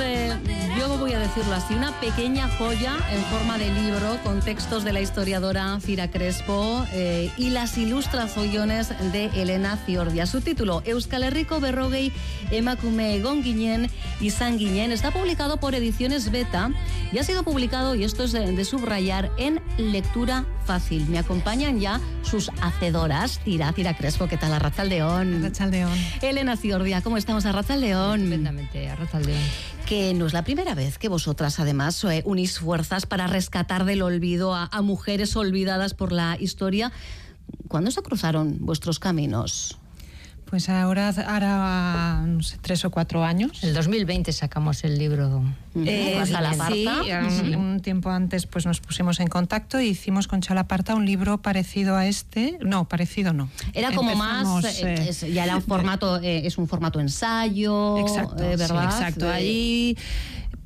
eh, yo voy a decirlo así, una pequeña joya en forma de libro con textos de la historiadora Cira Crespo eh, y las ilustraciones de Elena Ciordia. Su título, Euskal Herriko Berrogei Emakume Egon Ginen y San Guiñén, está publicado por Ediciones Beta y ha sido publicado, y esto es de, de subrayar, en lectura fácil. Me acompañan ya sus hacedoras, Cira, Cira Crespo, ¿qué tal? Arrachaldeón. Arrachaldeón. Elena Ciordia, ¿cómo estamos? Arrachaldeón. Estupendamente, Arrachaldeón. Que no es la primera vez que vosotras, además, eh, unís fuerzas para rescatar del olvido a, a mujeres olvidadas por la historia. ¿Cuándo se cruzaron vuestros caminos? Pues ahora hará no sé, tres o cuatro años. El 2020 sacamos el libro. Eh, Con Chalaparta. sí, un, un tiempo antes pues nos pusimos en contacto e hicimos con Chalaparta un libro parecido a este. No, parecido no. Era como Empezamos, más, eh, eh, es- ya era un formato, eh, es un formato ensayo, Exacto, eh, sí, ¿verdad? exacto. Allí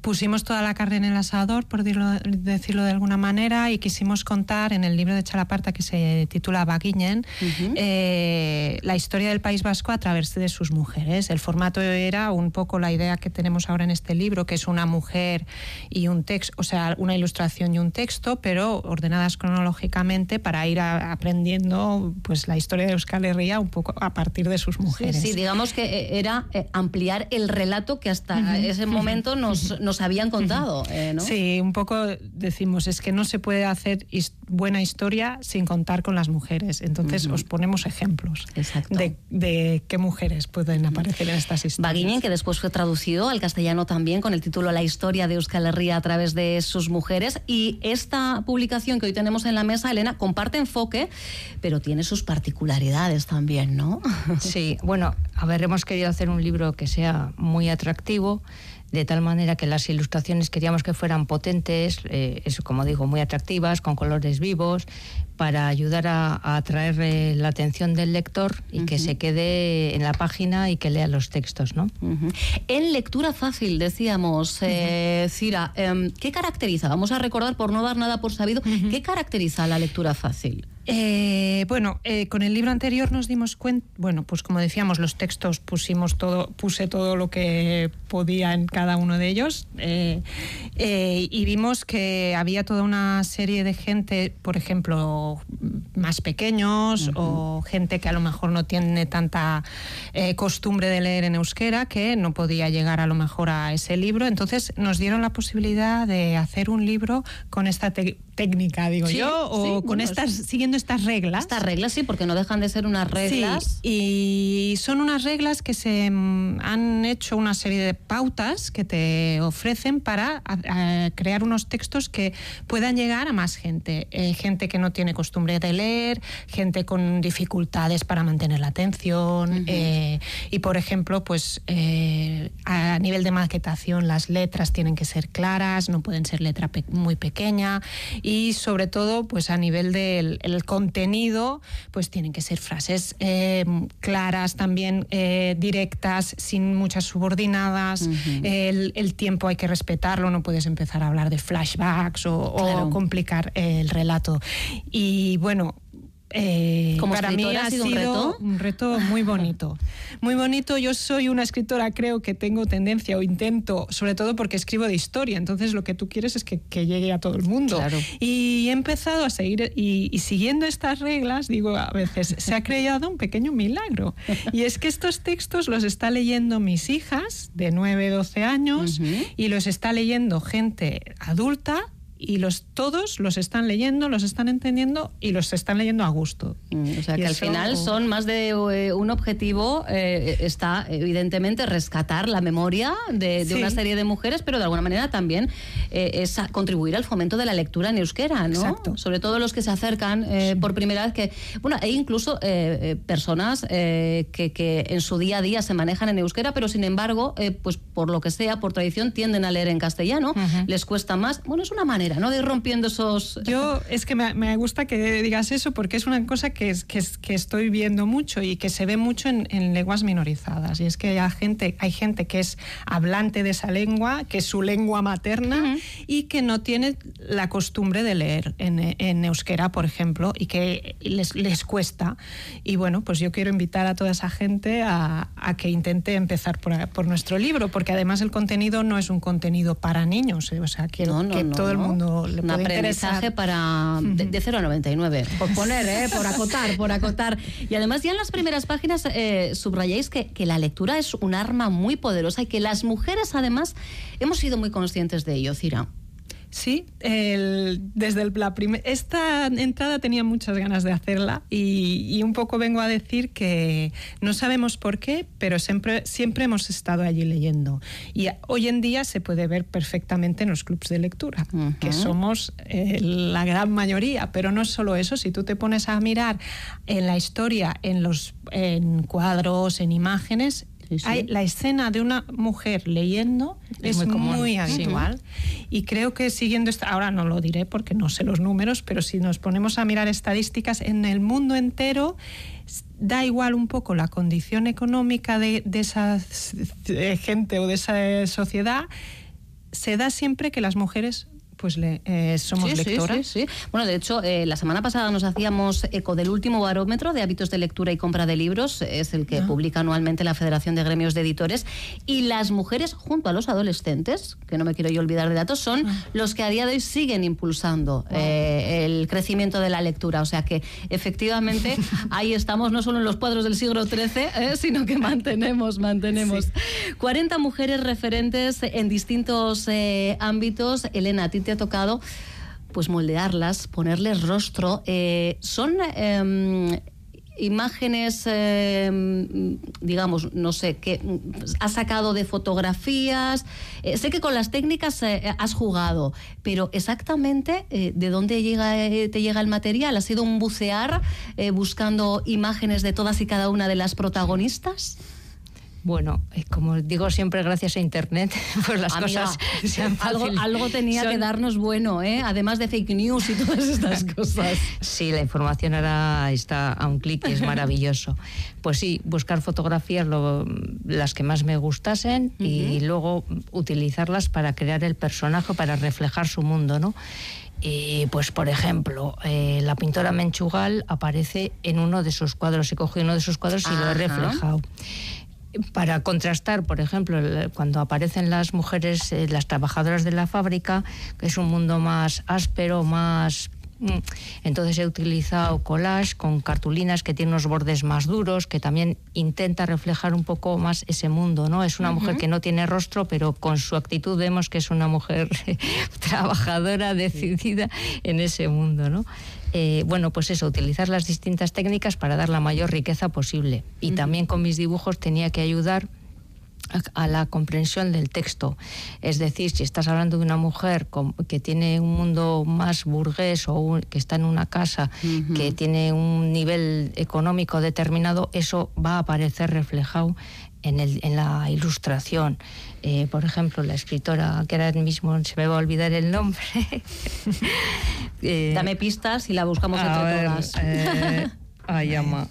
pusimos toda la carne en el asador, por decirlo de alguna manera, y quisimos contar en el libro de Chalaparta que se titula Baguiñen eh, la historia del País Vasco a través de sus mujeres. El formato era un poco la idea que tenemos ahora en este libro, que es una mujer y un texto, o sea, una ilustración y un texto, pero ordenadas cronológicamente para ir a- aprendiendo pues la historia de Euskal Herria un poco a partir de sus mujeres. sí, digamos que eh, era eh, ampliar el relato que hasta ese momento nos, nos habían contado, eh, ¿no? Sí, un poco decimos, es que no se puede hacer his- buena historia sin contar con las mujeres. Entonces os ponemos ejemplos Exacto. de, de qué mujeres pueden aparecer en estas historias. Baguiñen, que después fue traducido al castellano también con el título La historia de Euskal Herria a través de sus mujeres. Y esta publicación que hoy tenemos en la mesa, Elena, comparte enfoque, pero tiene sus particularidades también, ¿no? Sí, bueno, a ver, hemos querido hacer un libro que sea muy atractivo, de tal manera que las ilustraciones queríamos que fueran potentes, eh, eso, como digo, muy atractivas, con colores vivos, para ayudar a, a atraer eh, la atención del lector y que se quede en la página y que lea los textos, ¿no? En lectura fácil, decíamos, eh, Cira, em, ¿qué caracteriza? Vamos a recordar, por no dar nada por sabido, ¿qué caracteriza la lectura fácil? Eh, bueno, eh, con el libro anterior nos dimos cuenta, bueno, pues como decíamos, los textos pusimos todo, puse todo lo que podía en cada uno de ellos eh, eh, y vimos que había toda una serie de gente, por ejemplo, más pequeños o gente que a lo mejor no tiene tanta costumbre de leer en euskera que no podía llegar a lo mejor a ese libro. Entonces nos dieron la posibilidad de hacer un libro con esta técnica, digo Sí, yo, o sí, con bueno, estas, es- siguiendo estas reglas. Estas reglas, sí, porque no dejan de ser unas reglas. Sí, y son unas reglas que se mm, han hecho una serie de pautas que te ofrecen para a- a crear unos textos que puedan llegar a más gente. Eh, gente que no tiene costumbre de leer, gente con dificultades para mantener la atención. eh, y, por ejemplo, pues eh, a nivel de maquetación, las letras tienen que ser claras, no pueden ser letra pe- muy pequeña. Y sobre todo, pues a nivel del el contenido, pues tienen que ser frases eh, claras, también eh, directas, sin muchas subordinadas. el, el tiempo hay que respetarlo, no puedes empezar a hablar de flashbacks o, complicar el relato. Y bueno. Eh, Como para mí ha ¿ha sido un reto? un reto muy bonito. Muy bonito. Yo soy una escritora, creo que tengo tendencia o intento, sobre todo porque escribo de historia. Entonces lo que tú quieres es que, que llegue a todo el mundo. Claro. Y he empezado a seguir, y, y siguiendo estas reglas, digo, a veces se ha creado un pequeño milagro. Y es que estos textos los está leyendo mis hijas de 9, 12 años y los está leyendo gente adulta. Y los, todos los están leyendo, los están entendiendo y los están leyendo a gusto. Mm, O sea Y que al final son más de eh, un objetivo, eh, está evidentemente rescatar la memoria de, de Sí. una serie de mujeres, pero de alguna manera también eh, es a- contribuir al fomento de la lectura en euskera, ¿no? Exacto. Sobre todo los que se acercan eh, por primera vez, que, bueno, hay incluso eh, eh, personas que, que en su día a día se manejan en euskera, pero sin embargo, pues por lo que sea, por tradición, tienden a leer en castellano, les cuesta más. Bueno, es una manera manera, ¿no? De ir rompiendo esos... Yo, es que me, me gusta que digas eso porque es una cosa que, es, que, que estoy viendo mucho y que se ve mucho en, en lenguas minorizadas. Y es que hay gente, hay gente que es hablante de esa lengua, que es su lengua materna y que no tiene la costumbre de leer en, en euskera, por ejemplo, y que les, les cuesta. Y bueno, pues yo quiero invitar a toda esa gente a, a que intente empezar por, por nuestro libro, porque además el contenido no es un contenido para niños, eh, o sea, quiero No, no, que no, todo el no. Le Un puede aprendizaje interesar. para de, de 0 a 99. Por poner, ¿eh? por acotar, por acotar. Y además ya en las primeras páginas eh, subrayáis que, que la lectura es un arma muy poderosa y que las mujeres además hemos sido muy conscientes de ello, Cira. Sí, el- desde el- la prim- esta entrada tenía muchas ganas de hacerla y, y un poco vengo a decir que no sabemos por qué, pero siempre, siempre hemos estado allí leyendo. Y hoy en día se puede ver perfectamente en los clubs de lectura, que somos eh, la gran mayoría, pero no es solo eso, si tú te pones a mirar en la historia, en los en cuadros, en imágenes, Sí, sí. hay la escena de una mujer leyendo Es es, muy Sí. habitual. Y creo que siguiendo esta, ahora no lo diré porque no sé los números, pero si nos ponemos a mirar estadísticas en el mundo entero, da igual un poco la condición económica de, de esa gente o de esa sociedad, se da siempre que las mujeres pues le, eh, somos Sí, lectoras. sí, sí. Bueno, de hecho, eh, la semana pasada nos hacíamos eco del último barómetro de hábitos de lectura y compra de libros. Es el que Ah. publica anualmente la Federación de Gremios de Editores. Y las mujeres, junto a los adolescentes, que no me quiero yo olvidar de datos, son Ah. los que a día de hoy siguen impulsando eh, el crecimiento de la lectura. O sea que, efectivamente, ahí estamos, no solo en los cuadros del siglo XIII, eh, sino que mantenemos, mantenemos. 40 mujeres referentes en distintos eh, ámbitos. Elena, a ti te tocado pues moldearlas, ponerles rostro. Eh, son em, imágenes, em, digamos, no sé, que has sacado de fotografías. Eh, sé que con las técnicas eh, has jugado, pero exactamente de dónde llega, te llega el material. ¿Ha sido un bucear buscando imágenes de todas y cada una de las protagonistas? Bueno, como digo siempre, gracias a Internet, pues las Amiga, cosas se han algo, algo tenía que son- darnos bueno, ¿eh? además de fake news y todas estas cosas. Sí, la información ahora está a un clic y es maravilloso. Pues sí, buscar fotografías lo- las que más me gustasen y luego utilizarlas para crear el personaje, para reflejar su mundo, ¿no? Y pues, por ejemplo, eh, la pintora Menchugal aparece en uno de sus cuadros. He cogido uno de sus cuadros y lo Ajá. he reflejado. Para contrastar, por ejemplo, cuando aparecen las mujeres, eh, las trabajadoras de la fábrica, que es un mundo más áspero, más... mm, Entonces he utilizado collage con cartulinas que tienen unos bordes más duros, que también intenta reflejar un poco más ese mundo, ¿no? Es una mujer que no tiene rostro, pero con su actitud vemos que es una mujer trabajadora, decidida en ese mundo, ¿no? Eh, bueno, pues eso, utilizar las distintas técnicas para dar la mayor riqueza posible. Y también con mis dibujos tenía que ayudar a, la comprensión del texto. Es decir, si estás hablando de una mujer que tiene un mundo más burgués o un- que está en una casa que tiene un nivel económico determinado, eso va a aparecer reflejado en, el- en la ilustración. Eh, por ejemplo, la escritora, que ahora mismo se me va a olvidar el nombre. Eh, Dame pistas y la buscamos a entre ver, todas. eh, ay, ama.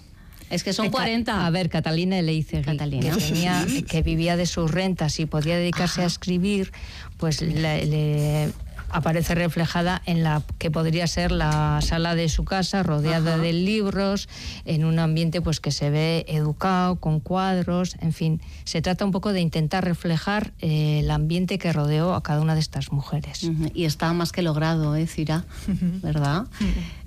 Es que son Eh, Ca- 40. A ver, Catalina Eleizegui, Catalina. que, tenía- que vivía de sus rentas y podía dedicarse a escribir, pues le, le aparece reflejada en la que podría ser la sala de su casa, rodeada de libros, en un ambiente pues que se ve educado, con cuadros, en fin, se trata un poco de intentar reflejar eh, el ambiente que rodeó a cada una de estas mujeres. Y está más que logrado, ¿eh, Cira? ¿Verdad?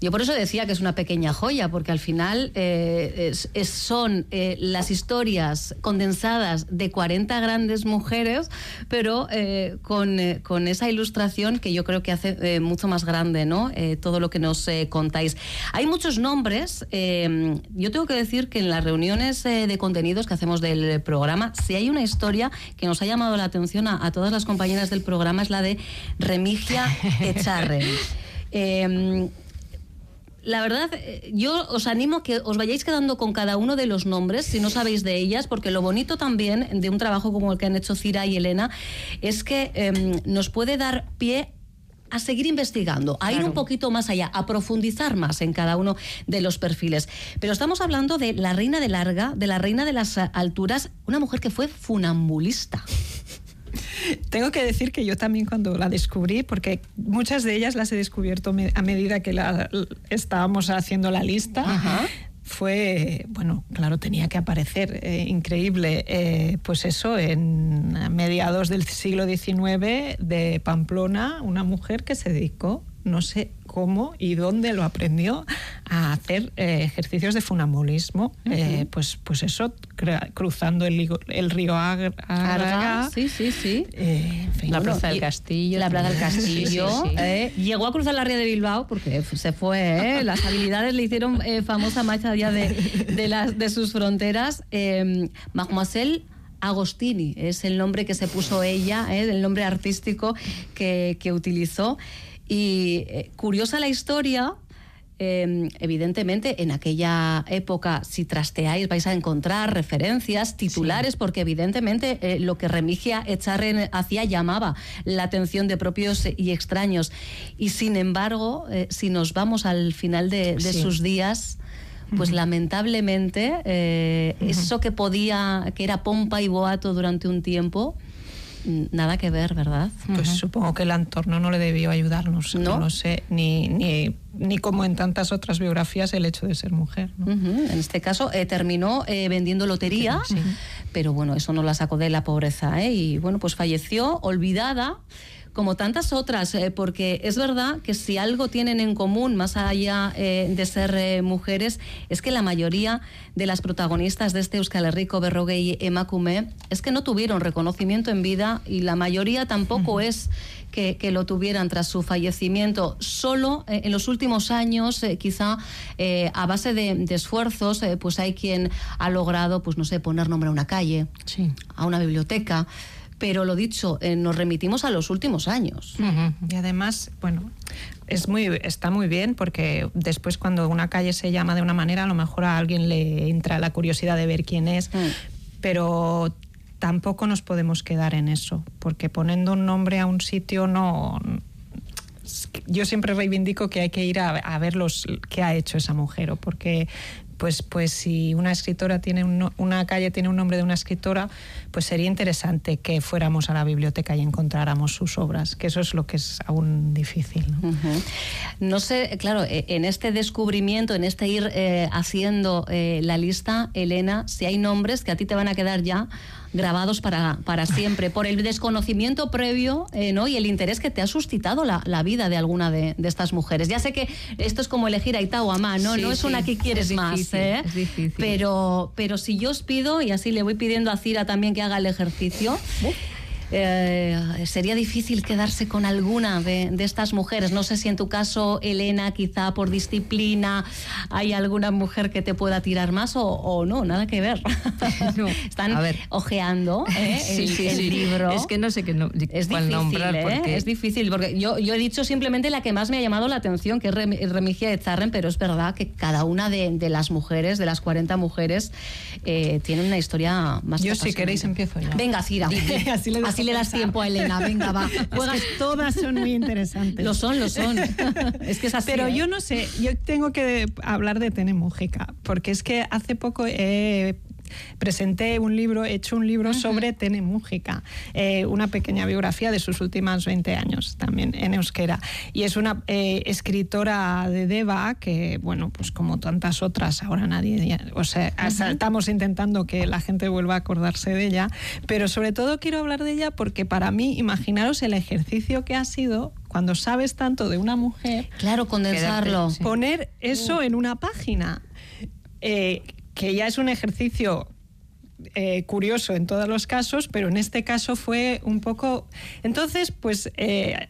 Yo por eso decía que es una pequeña joya, porque al final eh, es- es- son eh, las historias condensadas de 40 grandes mujeres, pero eh, con, eh, con esa ilustración que yo creo que hace eh, mucho más grande, ¿no? Eh, todo lo que nos eh, contáis. Hay muchos nombres. yo tengo que decir que en las reuniones de contenidos que hacemos del programa, si hay una historia que nos ha llamado la atención a, a todas las compañeras del programa, es la de Remigia Echarren. Eh, la verdad, yo os animo a que os vayáis quedando con cada uno de los nombres, si no sabéis de ellas, porque lo bonito también de un trabajo como el que han hecho Cira y Elena es que em, nos puede dar pie a seguir investigando, a ir un poquito más allá, a profundizar más en cada uno de los perfiles. Pero estamos hablando de la reina de larga, de la reina de las alturas, una mujer que fue funambulista. Tengo que decir que yo también cuando la descubrí, porque muchas de ellas las he descubierto a medida que la, estábamos haciendo la lista, fue, bueno, claro, tenía que aparecer, eh, increíble, eh, pues eso, en mediados del siglo XIX de Pamplona, una mujer que se dedicó no sé cómo y dónde lo aprendió a hacer eh, ejercicios de funambulismo. Eh, pues, pues eso, cruzando el, el río Agra. sí, sí, sí. Eh, la Plaza del Castillo. La Plaza del Castillo. llegó a cruzar la ría de Bilbao porque se fue. Las habilidades le hicieron famosa más allá de, de, las, de sus fronteras. Mademoiselle Agostini es el nombre que se puso ella, el nombre artístico que, que utilizó. Y eh, curiosa la historia, em, evidentemente, en aquella época, si trasteáis, vais a encontrar referencias, titulares, porque evidentemente eh, lo que Remigia Echarren hacía llamaba la atención de propios y extraños. Y sin embargo, eh, si nos vamos al final de, sus días, pues lamentablemente eso que podía, que era pompa y boato durante un tiempo, nada que ver, ¿verdad? Pues supongo que el entorno no le debió ayudarnos, no, lo sé, ni, ni, ni, como en tantas otras biografías el hecho de ser mujer. En este caso eh, terminó eh, vendiendo lotería, pero bueno, eso no la sacó de la pobreza, ¿eh? y bueno, pues falleció olvidada como tantas otras, eh, porque es verdad que si algo tienen en común, más allá eh, de ser eh, mujeres, es que la mayoría de las protagonistas de este Euskal Herriko, Berrogue y Emakume, es que no tuvieron reconocimiento en vida y la mayoría tampoco es que, lo tuvieran tras su fallecimiento. Solo en los últimos años, quizá a base de, esfuerzos, pues hay quien ha logrado, pues no sé, poner nombre a una calle, a una biblioteca pero lo dicho, eh, nos remitimos a los últimos años. Y además, bueno, es muy, está muy bien porque después cuando una calle se llama de una manera, a lo mejor a alguien le entra la curiosidad de ver quién es, mm. pero tampoco nos podemos quedar en eso, porque poniendo un nombre a un sitio no... Yo siempre reivindico que hay que ir a, a ver los, qué ha hecho esa mujer, porque pues, pues si una escritora tiene una calle tiene un nombre de una escritora, pues sería interesante que fuéramos a la biblioteca y encontráramos sus obras, que eso es lo que es aún difícil. No, sé, claro, e, en este descubrimiento, en este ir eh, haciendo eh, la lista, Elena, si hay nombres que a ti te van a quedar ya grabados para, para siempre, por el desconocimiento previo eh, ¿no? y el interés que te ha suscitado la, la vida de alguna de, de, estas mujeres. Ya sé que esto es como elegir a Ita o a Ma, ¿no? no es una que quieres más, ¿eh? Pero, pero si yo os pido, y así le voy pidiendo a Cira también que haga el ejercicio, eh, sería difícil quedarse con alguna de, estas mujeres. No sé si en tu caso, Elena, quizá por disciplina, hay alguna mujer que te pueda tirar más o, no, nada que ver. Están ojeando ¿eh? el, libro. Es que no sé qué es difícil, nombrar. ¿eh? Porque... Es difícil, porque yo, yo he dicho simplemente la que más me ha llamado la atención, que es Remigia de Zarren, pero es verdad que cada una de, las mujeres, de las 40 mujeres, tiene una historia más Yo, si queréis, empiezo ya. Venga, Cira. Así le le das tiempo a Elena, venga, va. todas son muy interesantes. Lo son, lo son. es que es así. Pero ¿eh? yo no sé, yo tengo que hablar de Tene porque es que hace poco he presenté un libro, he hecho un libro sobre Tene Mújica, eh, una pequeña biografía de sus últimos 20 años también en euskera. Y es una eh, escritora de Deva que, bueno, pues como tantas otras, ahora nadie, o sea, estamos intentando que la gente vuelva a acordarse de ella, pero sobre todo quiero hablar de ella porque para mí, imaginaros el ejercicio que ha sido cuando sabes tanto de una mujer. Claro, condensarlo. Poner eso en una página. Eh, que ya es un ejercicio eh, curioso en todos los casos, pero en este caso fue un poco... Entonces, pues eh,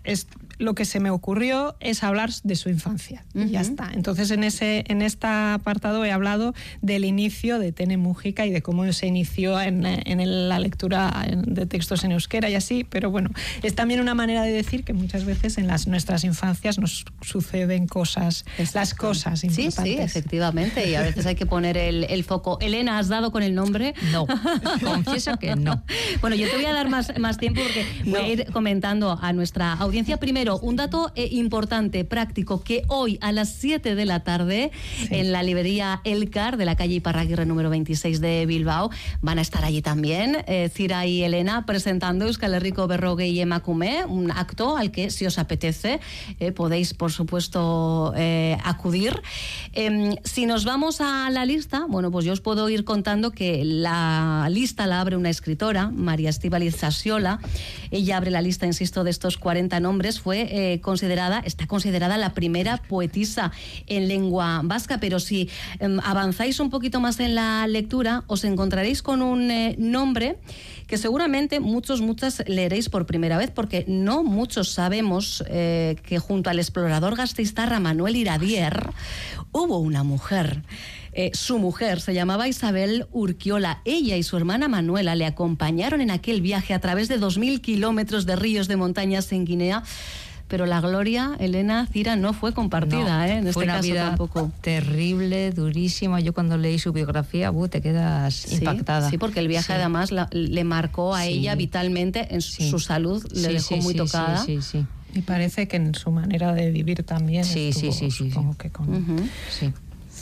lo que se me ocurrió es hablar de su infancia. Y ya está. Entonces, en, ese, en este apartado he hablado del inicio de Tene Mújica y de cómo se inició en, en, la lectura de textos en euskera y así. Pero bueno, es también una manera de decir que muchas veces en las, nuestras infancias nos suceden cosas, las cosas importantes. Sí, sí, efectivamente. Y a veces hay que poner el, el foco. Elena, ¿has dado con el nombre? No, confieso que no. Bueno, yo te voy a dar más, más tiempo porque voy a ir comentando a nuestra audiencia primero Pero un dato eh, importante, práctico, que hoy a las 7 de la tarde en la librería Elcar de la calle Iparraguirre número 26 de Bilbao van a estar allí también eh, Cira y Elena presentando Euskal Herriko Berrogue y Emakume, un acto al que si os apetece eh, podéis por supuesto acudir. Em, si nos vamos a la lista, bueno, pues yo os puedo ir contando que la lista la abre una escritora, María Estíbaliz Sasiola. Ella abre la lista, insisto, de estos 40 nombres. Fue eh, considerada, está considerada la primera poetisa en lengua vasca, pero si em, avanzáis un poquito más en la lectura, os encontraréis con un eh, nombre que seguramente muchos, muchas leeréis por primera vez, porque no muchos sabemos eh, que junto al explorador gasteiztarra Manuel Iradier hubo una mujer. Su mujer se llamaba Isabel Urquiola. Ella y su hermana Manuela le acompañaron en aquel viaje a través de 2.000 kilómetros de ríos de montañas en Guinea. Pero la gloria, Elena Cira, no fue compartida, No, ¿eh? en fue este una caso vida tampoco. terrible, durísima. Yo cuando leí su biografía, buh, te quedas Sí, impactada. Sí, porque el viaje Sí. además la- le marcó a Sí. ella vitalmente, en su- Sí. su salud le Sí, dejó sí, muy sí, tocada. Sí, sí, sí. Y parece que en su manera de vivir también. Sí, sí, estuvo, sí, sí, supongo que con- sí.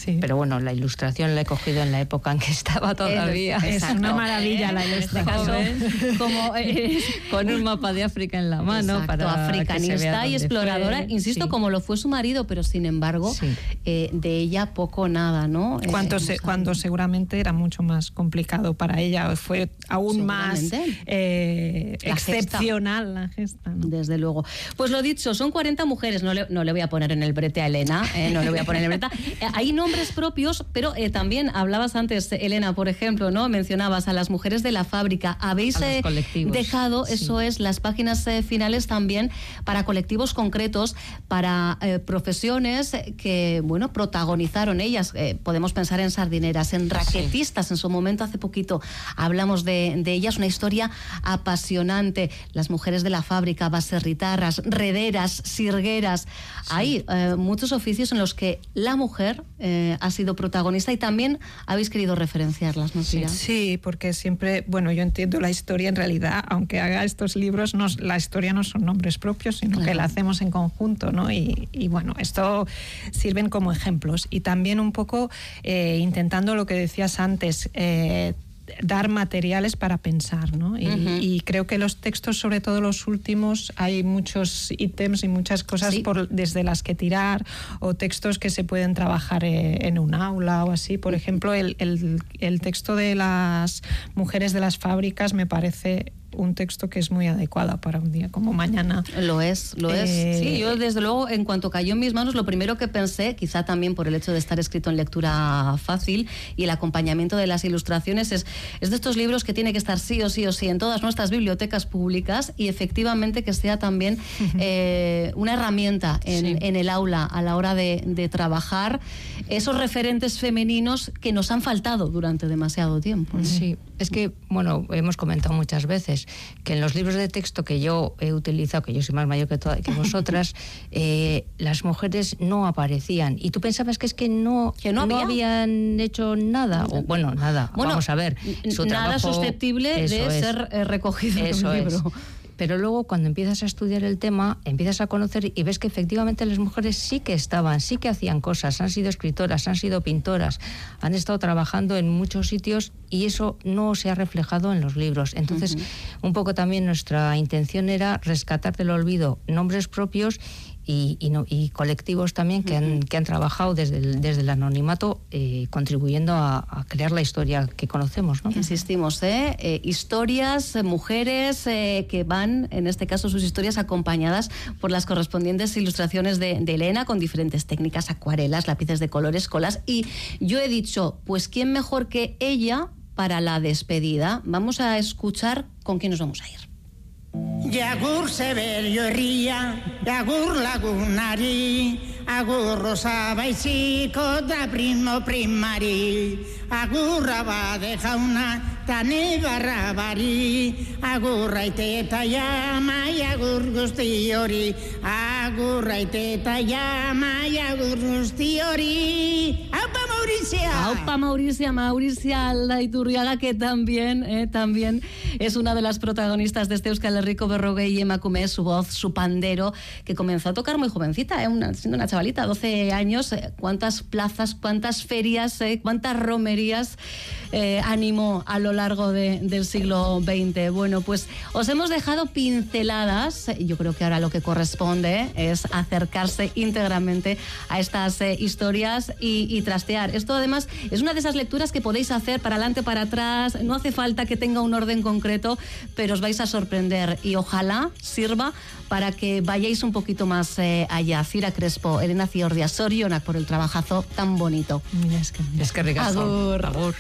Sí. Pero bueno, la ilustración la he cogido en la época en que estaba todavía. Es una maravilla la En este ilustración. caso, como eh, Con un mapa de África en la mano Exacto, para africanista y exploradora, fue. insisto, Sí. como lo fue su marido, pero sin embargo, Sí. eh, de ella poco nada, ¿no? Eh, Cuando, se- hemos cuando seguramente era mucho más complicado para ella, fue aún más eh, La gesta. excepcional la gesta. ¿no? Desde luego. Pues lo dicho, son 40 mujeres. No le, no le voy a poner en el brete a Elena, eh, no le voy a poner en el brete. Eh, hay nombres propios, pero eh, también hablabas antes, Elena, por ejemplo, ¿no? Mencionabas a las mujeres de la fábrica. Habéis eh, dejado, sí. eso es, las páginas eh, finales también para colectivos concretos, para profesiones que, bueno, protagonizaron ellas. Podemos pensar en sardineras, en raquetistas. En su momento, hace poquito, hablamos de, de ellas, una historia apasionante. Las mujeres de la fábrica, baserritarras, rederas, sirgueras. Hay muchos oficios en los que la mujer eh, ha sido protagonista y también habéis querido referenciarlas, ¿no, Cira? Sí, porque siempre, bueno, yo entiendo la historia en realidad, aunque haga estos libros, no, la historia no son nombres propios, sino que la hacemos en conjunto, ¿no? Y, y bueno, esto sirven como ejemplos. Y también un poco eh, intentando lo que decías antes, eh, dar materiales para pensar, ¿no? Y, creo que los textos, sobre todo los últimos, hay muchos ítems y muchas cosas Sí. por, desde las que tirar o textos que se pueden trabajar eh, en un aula o así. Por ejemplo, el, el- el texto de las mujeres de las fábricas me parece un texto que es muy adecuado para un día como mañana. Lo es, lo es. Eh, Sí, yo desde luego, en cuanto cayó en mis manos, lo primero que pensé, quizá también por el hecho de estar escrito en lectura fácil y el acompañamiento de las ilustraciones, es, es de estos libros que tiene que estar sí o sí o sí en todas nuestras bibliotecas públicas y efectivamente que sea también eh, una herramienta en, Sí. en el aula a la hora de, de trabajar esos referentes femeninos que nos han faltado durante demasiado tiempo. ¿no? Sí, es que, bueno, hemos comentado muchas veces que en los libros de texto que yo he utilizado, que yo soy más mayor que, toda- que vosotras, eh, las mujeres no aparecían. Y tú pensabas que es que no, Que no había. habían hecho nada. O, bueno, nada. Bueno, Vamos a ver. Su nada trabajo- susceptible de es. ser eh, recogido en un es. Pero luego cuando empiezas a estudiar el tema, empiezas a conocer y ves que efectivamente las mujeres sí que estaban, sí que hacían cosas, han sido escritoras, han sido pintoras, han estado trabajando en muchos sitios y eso no se ha reflejado en los libros. Entonces, un poco también nuestra intención era rescatar del olvido nombres propios y, y no- y colectivos también que, han, que han trabajado desde el, desde el anonimato eh, contribuyendo a, a crear la historia que conocemos. ¿no? Insistimos, ¿eh? Eh, historias, eh, mujeres que van, en este caso sus historias acompañadas por las correspondientes ilustraciones de, de Elena con diferentes técnicas, acuarelas, lápices de colores, colas. Y yo he dicho, pues ¿quién mejor que ella para la despedida? Vamos a escuchar con quién nos vamos a ir. Jagur zeberio herria, jagur lagunari, agur rosa baiziko da primo primari, agurra bade jauna, tane barra bari, agurra ite eta jama, agur guzti hori, agurra ite eta jama, agur guzti hori. Aupa Maurizia! Aupa Mauricia, Mauricia Aldaiturriaga, que también, eh, también es una de las protagonistas de este Euskal Herriko Berrogue y Emakume, su voz, su pandero, que comenzó a tocar muy jovencita, ¿eh? una, siendo una chavalita, 12 años. Eh, ¿Cuántas plazas, cuántas ferias, eh, cuántas romerías eh, animó a lo largo de- del siglo XX? Bueno, pues os hemos dejado pinceladas. Yo creo que ahora lo que corresponde es acercarse íntegramente a estas historias y trastear. Esto además es una de esas lecturas que podéis hacer para adelante, para atrás. No hace falta que tenga un orden concreto, pero os vais a sorprender y ojalá sirva para que vayáis un poquito más eh, allá. Cira Crespo, Elena Ciordia, Sorionak por el trabajazo tan bonito. Es que ricasco. Agur. Agur.